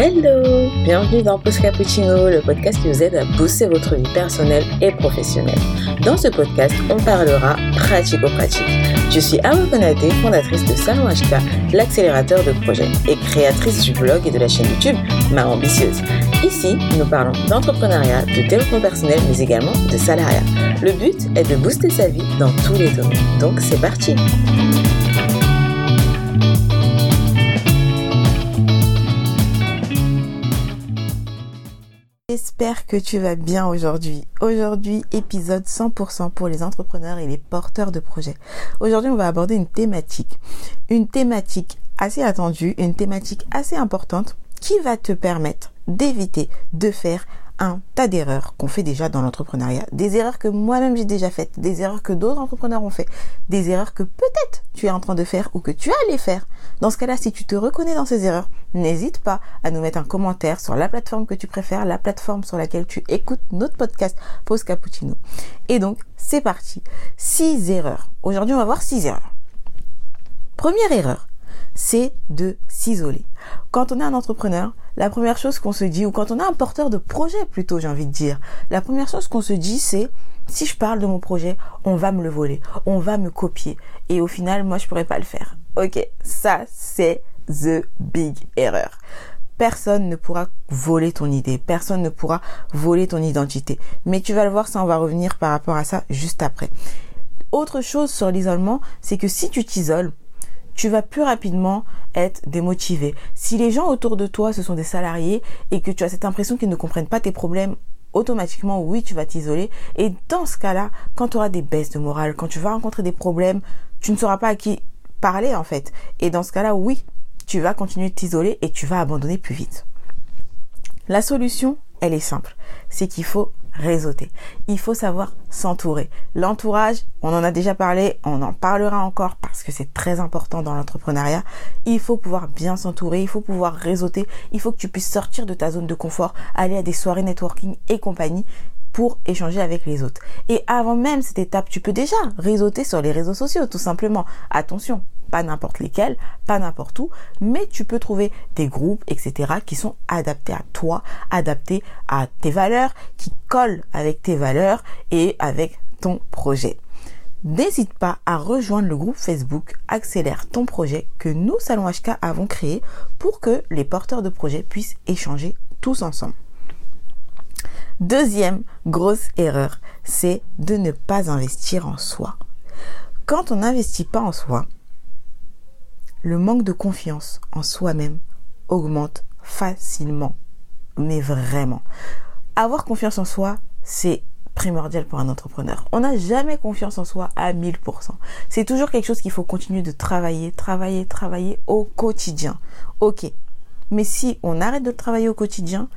Hello Bienvenue dans Post Cappuccino, le podcast qui vous aide à booster votre vie personnelle et professionnelle. Dans ce podcast, on parlera pratico-pratique. Je suis Awa Konate, fondatrice de Salon HK, l'accélérateur de projets, et créatrice du blog et de la chaîne YouTube Ma Ambitieuse. Ici, nous parlons d'entrepreneuriat, de développement personnel, mais également de salariat. Le but est de booster sa vie dans tous les domaines. Donc c'est parti J'espère que tu vas bien aujourd'hui. Aujourd'hui, épisode 100% pour les entrepreneurs et les porteurs de projets. Aujourd'hui, on va aborder une thématique. Une thématique assez attendue, une thématique assez importante qui va te permettre d'éviter de faire un tas d'erreurs qu'on fait déjà dans l'entrepreneuriat. Des erreurs que moi-même j'ai déjà faites, des erreurs que d'autres entrepreneurs ont fait, des erreurs que peut-être tu es en train de faire ou que tu allais faire. Dans ce cas-là, si tu te reconnais dans ces erreurs, n'hésite pas à nous mettre un commentaire sur la plateforme que tu préfères, la plateforme sur laquelle tu écoutes notre podcast Pause Cappuccino. Et donc, c'est parti. Six erreurs. Aujourd'hui, on va voir six erreurs. Première erreur, c'est de s'isoler. Quand on est un entrepreneur, la première chose qu'on se dit, ou quand on est un porteur de projet plutôt, j'ai envie de dire, la première chose qu'on se dit, c'est si je parle de mon projet, on va me le voler, on va me copier, et au final, moi, je pourrais pas le faire. Ok, ça, c'est the big error. Personne ne pourra voler ton idée, personne ne pourra voler ton identité. Mais tu vas le voir, ça, on va revenir par rapport à ça juste après. Autre chose sur l'isolement, c'est que si tu t'isoles, tu vas plus rapidement être démotivé. Si les gens autour de toi, ce sont des salariés et que tu as cette impression qu'ils ne comprennent pas tes problèmes, automatiquement, oui, tu vas t'isoler. Et dans ce cas-là, quand tu auras des baisses de morale, quand tu vas rencontrer des problèmes, tu ne sauras pas à qui parler en fait. Et dans ce cas-là, oui, tu vas continuer de t'isoler et tu vas abandonner plus vite. La solution, elle est simple. C'est qu'il faut réseauter. Il faut savoir s'entourer. L'entourage, on en a déjà parlé, on en parlera encore parce que c'est très important dans l'entrepreneuriat. Il faut pouvoir bien s'entourer, il faut pouvoir réseauter, il faut que tu puisses sortir de ta zone de confort, aller à des soirées networking et compagnie pour échanger avec les autres. Et avant même cette étape, tu peux déjà réseauter sur les réseaux sociaux, tout simplement. Attention, pas n'importe lesquels, pas n'importe où, mais tu peux trouver des groupes, etc., qui sont adaptés à toi, adaptés à tes valeurs, qui collent avec tes valeurs et avec ton projet. N'hésite pas à rejoindre le groupe Facebook Accélère ton projet que nous, Salon HK, avons créé pour que les porteurs de projets puissent échanger tous ensemble. Deuxième grosse erreur, c'est de ne pas investir en soi. Quand on n'investit pas en soi, le manque de confiance en soi-même augmente facilement. Mais vraiment. Avoir confiance en soi, c'est primordial pour un entrepreneur. On n'a jamais confiance en soi à 1000%. C'est toujours quelque chose qu'il faut continuer de travailler, travailler, travailler au quotidien. Ok. Mais si on arrête de travailler au quotidien,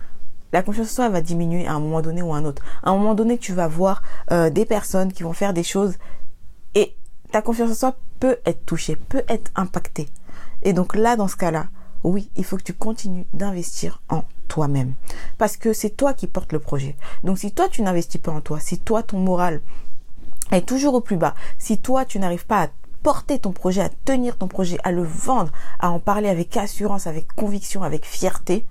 la confiance en soi va diminuer à un moment donné ou à un autre. À un moment donné, tu vas voir euh, des personnes qui vont faire des choses et ta confiance en soi peut être touchée, peut être impactée. Et donc là, dans ce cas-là, oui, il faut que tu continues d'investir en toi-même. Parce que c'est toi qui portes le projet. Donc si toi, tu n'investis pas en toi, si toi, ton moral est toujours au plus bas, si toi, tu n'arrives pas à porter ton projet, à tenir ton projet, à le vendre, à en parler avec assurance, avec conviction, avec fierté,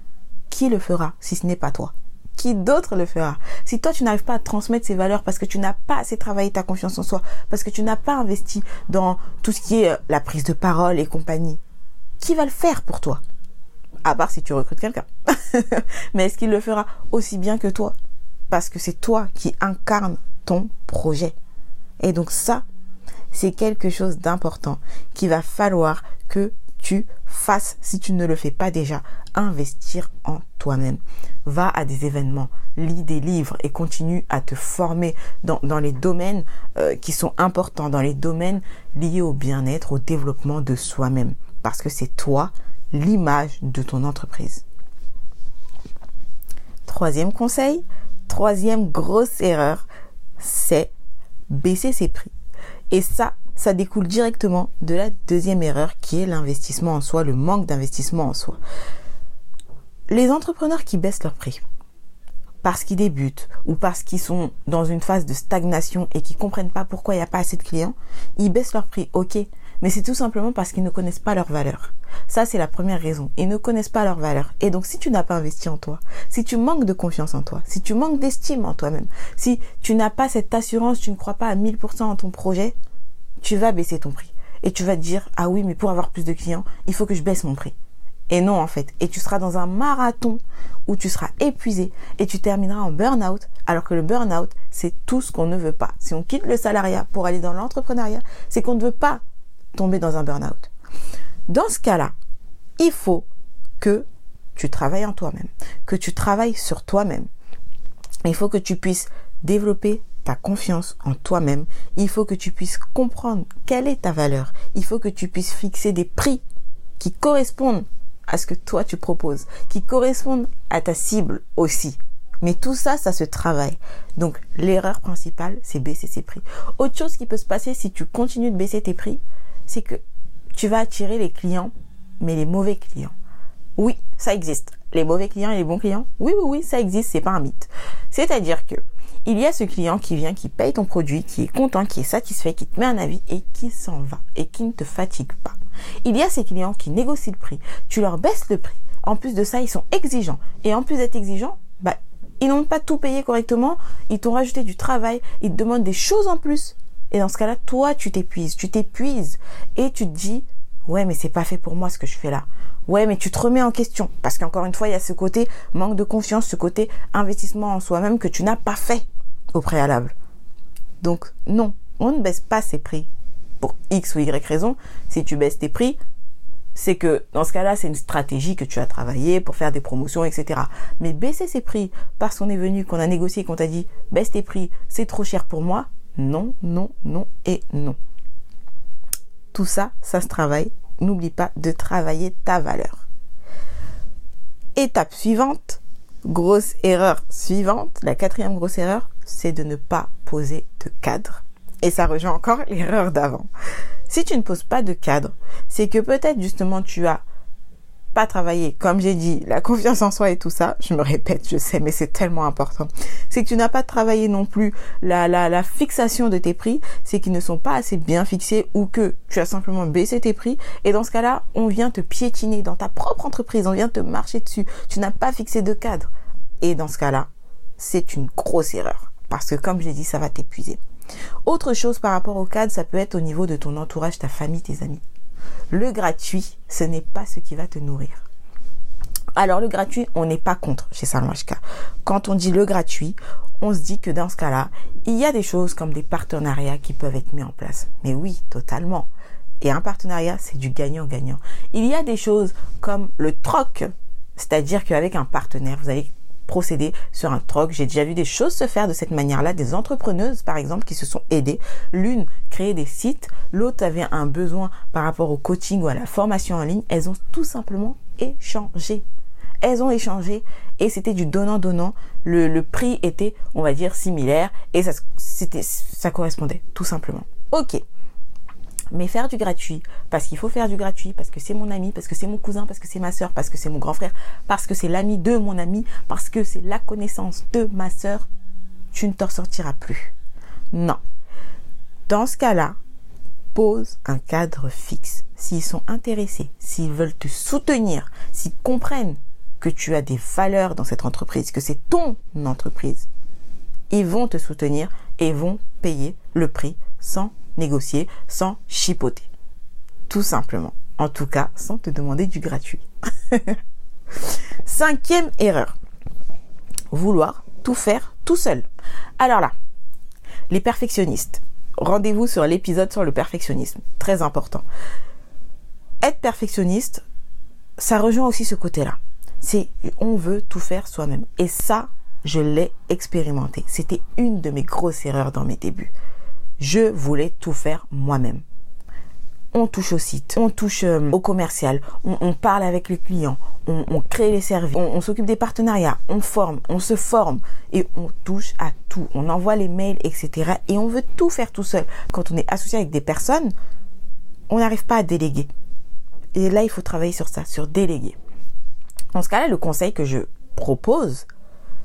qui le fera si ce n'est pas toi? Qui d'autre le fera? Si toi tu n'arrives pas à transmettre ces valeurs parce que tu n'as pas assez travaillé ta confiance en soi, parce que tu n'as pas investi dans tout ce qui est euh, la prise de parole et compagnie, qui va le faire pour toi? À part si tu recrutes quelqu'un. Mais est-ce qu'il le fera aussi bien que toi? Parce que c'est toi qui incarne ton projet. Et donc ça, c'est quelque chose d'important qu'il va falloir que tu fasses si tu ne le fais pas déjà. Investir en toi-même. Va à des événements, lis des livres et continue à te former dans, les domaines euh, qui sont importants, dans les domaines liés au bien-être, au développement de soi-même. Parce que c'est toi l'image de ton entreprise. Troisième conseil, troisième grosse erreur, c'est baisser ses prix. Et ça, ça découle directement de la deuxième erreur qui est l'investissement en soi, le manque d'investissement en soi. Les entrepreneurs qui baissent leur prix parce qu'ils débutent ou parce qu'ils sont dans une phase de stagnation et qui comprennent pas pourquoi il n'y a pas assez de clients, ils baissent leur prix, ok. Mais c'est tout simplement parce qu'ils ne connaissent pas leur valeur. Ça, c'est la première raison. Ils ne connaissent pas leur valeur. Et donc, si tu n'as pas investi en toi, si tu manques de confiance en toi, si tu manques d'estime en toi-même, si tu n'as pas cette assurance, tu ne crois pas à 1000% en ton projet, tu vas baisser ton prix. Et tu vas te dire, ah oui, mais pour avoir plus de clients, il faut que je baisse mon prix. Et non, en fait. Et tu seras dans un marathon où tu seras épuisé et tu termineras en burn-out, alors que le burn-out, c'est tout ce qu'on ne veut pas. Si on quitte le salariat pour aller dans l'entrepreneuriat, c'est qu'on ne veut pas tomber dans un burn-out. Dans ce cas-là, il faut que tu travailles en toi-même, que tu travailles sur toi-même. Il faut que tu puisses développer ta confiance en toi-même. Il faut que tu puisses comprendre quelle est ta valeur. Il faut que tu puisses fixer des prix qui correspondent à ce que toi tu proposes, qui correspondent à ta cible aussi. Mais tout ça, ça se travaille. Donc l'erreur principale, c'est baisser ses prix. Autre chose qui peut se passer si tu continues de baisser tes prix, c'est que tu vas attirer les clients, mais les mauvais clients. Oui, ça existe. Les mauvais clients et les bons clients, oui, oui, oui, ça existe, c'est pas un mythe. C'est-à-dire que il y a ce client qui vient, qui paye ton produit, qui est content, qui est satisfait, qui te met un avis et qui s'en va et qui ne te fatigue pas. Il y a ces clients qui négocient le prix. Tu leur baisses le prix. En plus de ça, ils sont exigeants. Et en plus d'être exigeants, bah, ils n'ont pas tout payé correctement. Ils t'ont rajouté du travail. Ils te demandent des choses en plus. Et dans ce cas-là, toi, tu t'épuises. Tu t'épuises. Et tu te dis, ouais, mais c'est pas fait pour moi ce que je fais là. Ouais, mais tu te remets en question. Parce qu'encore une fois, il y a ce côté manque de confiance, ce côté investissement en soi-même que tu n'as pas fait au préalable. Donc, non, on ne baisse pas ses prix pour X ou Y raison. Si tu baisses tes prix, c'est que dans ce cas-là, c'est une stratégie que tu as travaillé pour faire des promotions, etc. Mais baisser ses prix parce qu'on est venu, qu'on a négocié, qu'on t'a dit baisse tes prix, c'est trop cher pour moi. Non, non, non et non. Tout ça, ça se travaille. N'oublie pas de travailler ta valeur. Étape suivante, grosse erreur suivante, la quatrième grosse erreur, c'est de ne pas poser de cadre. Et ça rejoint encore l'erreur d'avant. Si tu ne poses pas de cadre, c'est que peut-être justement tu as pas travaillé, comme j'ai dit, la confiance en soi et tout ça, je me répète, je sais, mais c'est tellement important. C'est que tu n'as pas travaillé non plus la, la, la fixation de tes prix, c'est qu'ils ne sont pas assez bien fixés ou que tu as simplement baissé tes prix. Et dans ce cas-là, on vient te piétiner dans ta propre entreprise, on vient te marcher dessus. Tu n'as pas fixé de cadre. Et dans ce cas-là, c'est une grosse erreur. Parce que comme j'ai dit, ça va t'épuiser. Autre chose par rapport au cadre, ça peut être au niveau de ton entourage, ta famille, tes amis. Le gratuit, ce n'est pas ce qui va te nourrir. Alors le gratuit, on n'est pas contre chez Salon. Quand on dit le gratuit, on se dit que dans ce cas-là, il y a des choses comme des partenariats qui peuvent être mis en place. Mais oui, totalement. Et un partenariat, c'est du gagnant-gagnant. Il y a des choses comme le troc, c'est-à-dire qu'avec un partenaire, vous allez procéder sur un troc. J'ai déjà vu des choses se faire de cette manière-là, des entrepreneuses par exemple qui se sont aidées. L'une créait des sites, l'autre avait un besoin par rapport au coaching ou à la formation en ligne. Elles ont tout simplement échangé. Elles ont échangé et c'était du donnant-donnant. Le, le, prix était, on va dire, similaire et ça, ça correspondait tout simplement. Ok. Mais faire du gratuit, parce qu'il faut faire du gratuit, parce que c'est mon ami, parce que c'est mon cousin, parce que c'est ma soeur, parce que c'est mon grand frère, parce que c'est l'ami de mon ami, parce que c'est la connaissance de ma soeur, tu ne t'en sortiras plus. Non. Dans ce cas-là, pose un cadre fixe. S'ils sont intéressés, s'ils veulent te soutenir, s'ils comprennent que tu as des valeurs dans cette entreprise, que c'est ton entreprise, ils vont te soutenir et vont payer le prix sans négocier, sans chipoter. Tout simplement. En tout cas, sans te demander du gratuit. Cinquième erreur. Vouloir tout faire tout seul. Alors là, les perfectionnistes. Rendez-vous sur l'épisode sur le perfectionnisme. Très important. Être perfectionniste, ça rejoint aussi ce côté-là. C'est on veut tout faire soi-même. Et ça, je l'ai expérimenté. C'était une de mes grosses erreurs dans mes débuts. Je voulais tout faire moi-même. On touche au site, on touche euh, au commercial, on, parle avec les clients, on, crée les services, on, s'occupe des partenariats, on forme, on se forme et on touche à tout. On envoie les mails, etc. Et on veut tout faire tout seul. Quand on est associé avec des personnes, on n'arrive pas à déléguer. Et là, il faut travailler sur ça, sur déléguer. Dans ce cas-là, le conseil que je propose,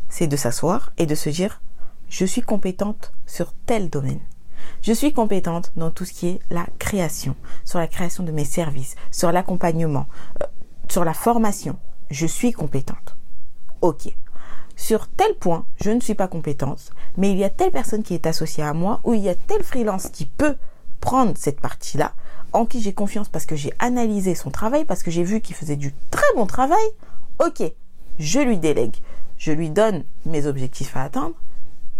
c'est de s'asseoir et de se dire, je suis compétente sur tel domaine. Je suis compétente dans tout ce qui est la création, sur la création de mes services, sur l'accompagnement, euh, sur la formation. Je suis compétente. Ok. Sur tel point, je ne suis pas compétente, mais il y a telle personne qui est associée à moi ou il y a tel freelance qui peut prendre cette partie-là, en qui j'ai confiance parce que j'ai analysé son travail, parce que j'ai vu qu'il faisait du très bon travail. Ok, je lui délègue, je lui donne mes objectifs à atteindre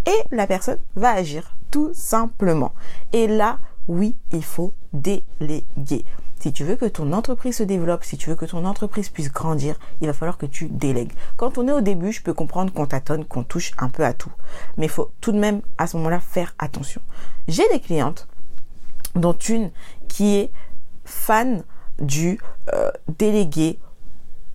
et la personne va agir tout simplement. Et là, oui, il faut déléguer. Si tu veux que ton entreprise se développe, si tu veux que ton entreprise puisse grandir, il va falloir que tu délègues. Quand on est au début, je peux comprendre qu'on tâtonne, qu'on touche un peu à tout. Mais il faut tout de même à ce moment-là faire attention. J'ai des clientes, dont une qui est fan du euh, délégué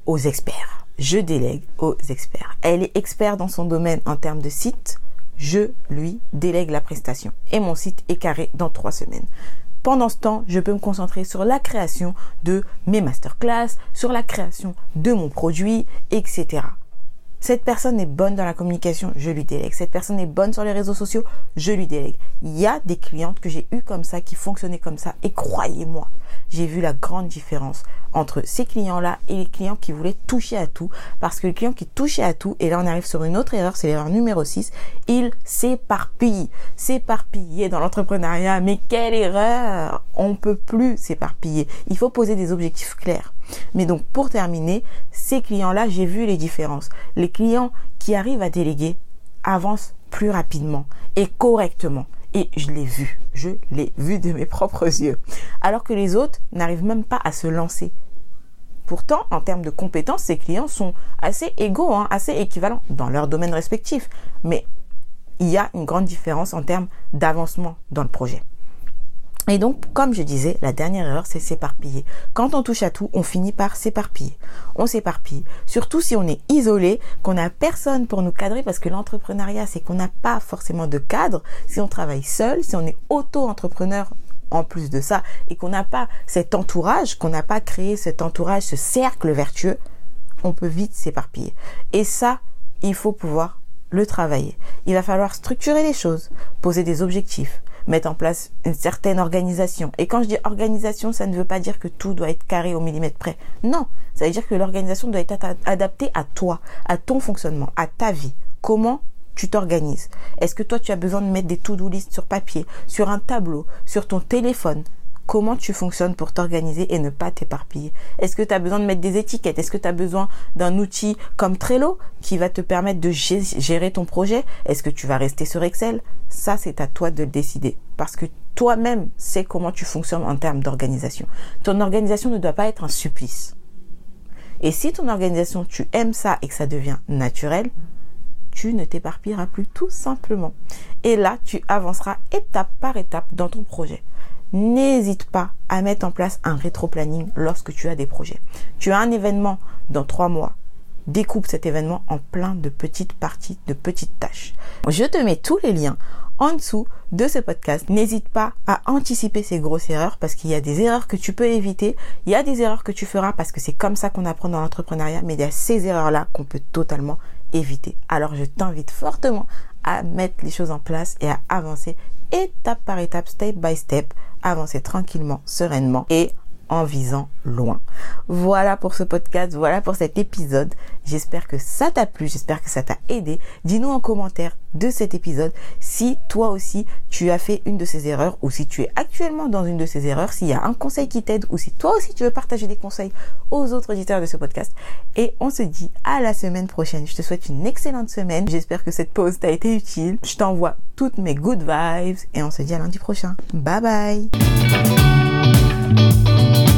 aux experts. Je délègue aux experts. Elle est experte dans son domaine en termes de site, je lui délègue la prestation. Et mon site est carré dans trois semaines. Pendant ce temps, je peux me concentrer sur la création de mes masterclass, sur la création de mon produit, etc. Cette personne est bonne dans la communication, je lui délègue. Cette personne est bonne sur les réseaux sociaux, je lui délègue. Il y a des clientes que j'ai eues comme ça, qui fonctionnaient comme ça. Et croyez-moi, j'ai vu la grande différence entre ces clients-là et les clients qui voulaient toucher à tout. Parce que le client qui touchait à tout, et là on arrive sur une autre erreur, c'est l'erreur numéro 6, il s'éparpille. S'éparpiller dans l'entrepreneuriat, mais quelle erreur On peut plus s'éparpiller. Il faut poser des objectifs clairs. Mais donc pour terminer, ces clients-là, j'ai vu les différences. Les clients qui arrivent à déléguer avancent plus rapidement et correctement. Et je l'ai vu, je l'ai vu de mes propres yeux. Alors que les autres n'arrivent même pas à se lancer. Pourtant, en termes de compétences, ces clients sont assez égaux, hein, assez équivalents dans leur domaine respectif. Mais il y a une grande différence en termes d'avancement dans le projet. Et donc, comme je disais, la dernière erreur, c'est s'éparpiller. Quand on touche à tout, on finit par s'éparpiller. On s'éparpille. Surtout si on est isolé, qu'on n'a personne pour nous cadrer, parce que l'entrepreneuriat, c'est qu'on n'a pas forcément de cadre. Si on travaille seul, si on est auto-entrepreneur en plus de ça, et qu'on n'a pas cet entourage, qu'on n'a pas créé cet entourage, ce cercle vertueux, on peut vite s'éparpiller. Et ça, il faut pouvoir le travailler. Il va falloir structurer les choses, poser des objectifs, mettre en place une certaine organisation. Et quand je dis organisation, ça ne veut pas dire que tout doit être carré au millimètre près. Non, ça veut dire que l'organisation doit être adaptée à toi, à ton fonctionnement, à ta vie. Comment tu t'organises? Est-ce que toi tu as besoin de mettre des to-do list sur papier, sur un tableau, sur ton téléphone? Comment tu fonctionnes pour t'organiser et ne pas t'éparpiller. Est-ce que tu as besoin de mettre des étiquettes? Est-ce que tu as besoin d'un outil comme Trello qui va te permettre de gérer ton projet? Est-ce que tu vas rester sur Excel? Ça, c'est à toi de le décider parce que toi-même sais comment tu fonctionnes en termes d'organisation. Ton organisation ne doit pas être un supplice. Et si ton organisation, tu aimes ça et que ça devient naturel, tu ne t'éparpilleras plus tout simplement. Et là, tu avanceras étape par étape dans ton projet n'hésite pas à mettre en place un rétro-planning lorsque tu as des projets. Tu as un événement dans trois mois. Découpe cet événement en plein de petites parties, de petites tâches. Je te mets tous les liens en dessous de ce podcast. N'hésite pas à anticiper ces grosses erreurs parce qu'il y a des erreurs que tu peux éviter. Il y a des erreurs que tu feras parce que c'est comme ça qu'on apprend dans l'entrepreneuriat. Mais il y a ces erreurs-là qu'on peut totalement éviter. Alors je t'invite fortement à mettre les choses en place et à avancer étape par étape, step by step, avancer tranquillement, sereinement et en visant loin. Voilà pour ce podcast, voilà pour cet épisode. J'espère que ça t'a plu, j'espère que ça t'a aidé. Dis-nous en commentaire de cet épisode si toi aussi tu as fait une de ces erreurs ou si tu es actuellement dans une de ces erreurs, s'il y a un conseil qui t'aide ou si toi aussi tu veux partager des conseils aux autres auditeurs de ce podcast. Et on se dit à la semaine prochaine. Je te souhaite une excellente semaine. J'espère que cette pause t'a été utile. Je t'envoie toutes mes good vibes et on se dit à lundi prochain. Bye bye Música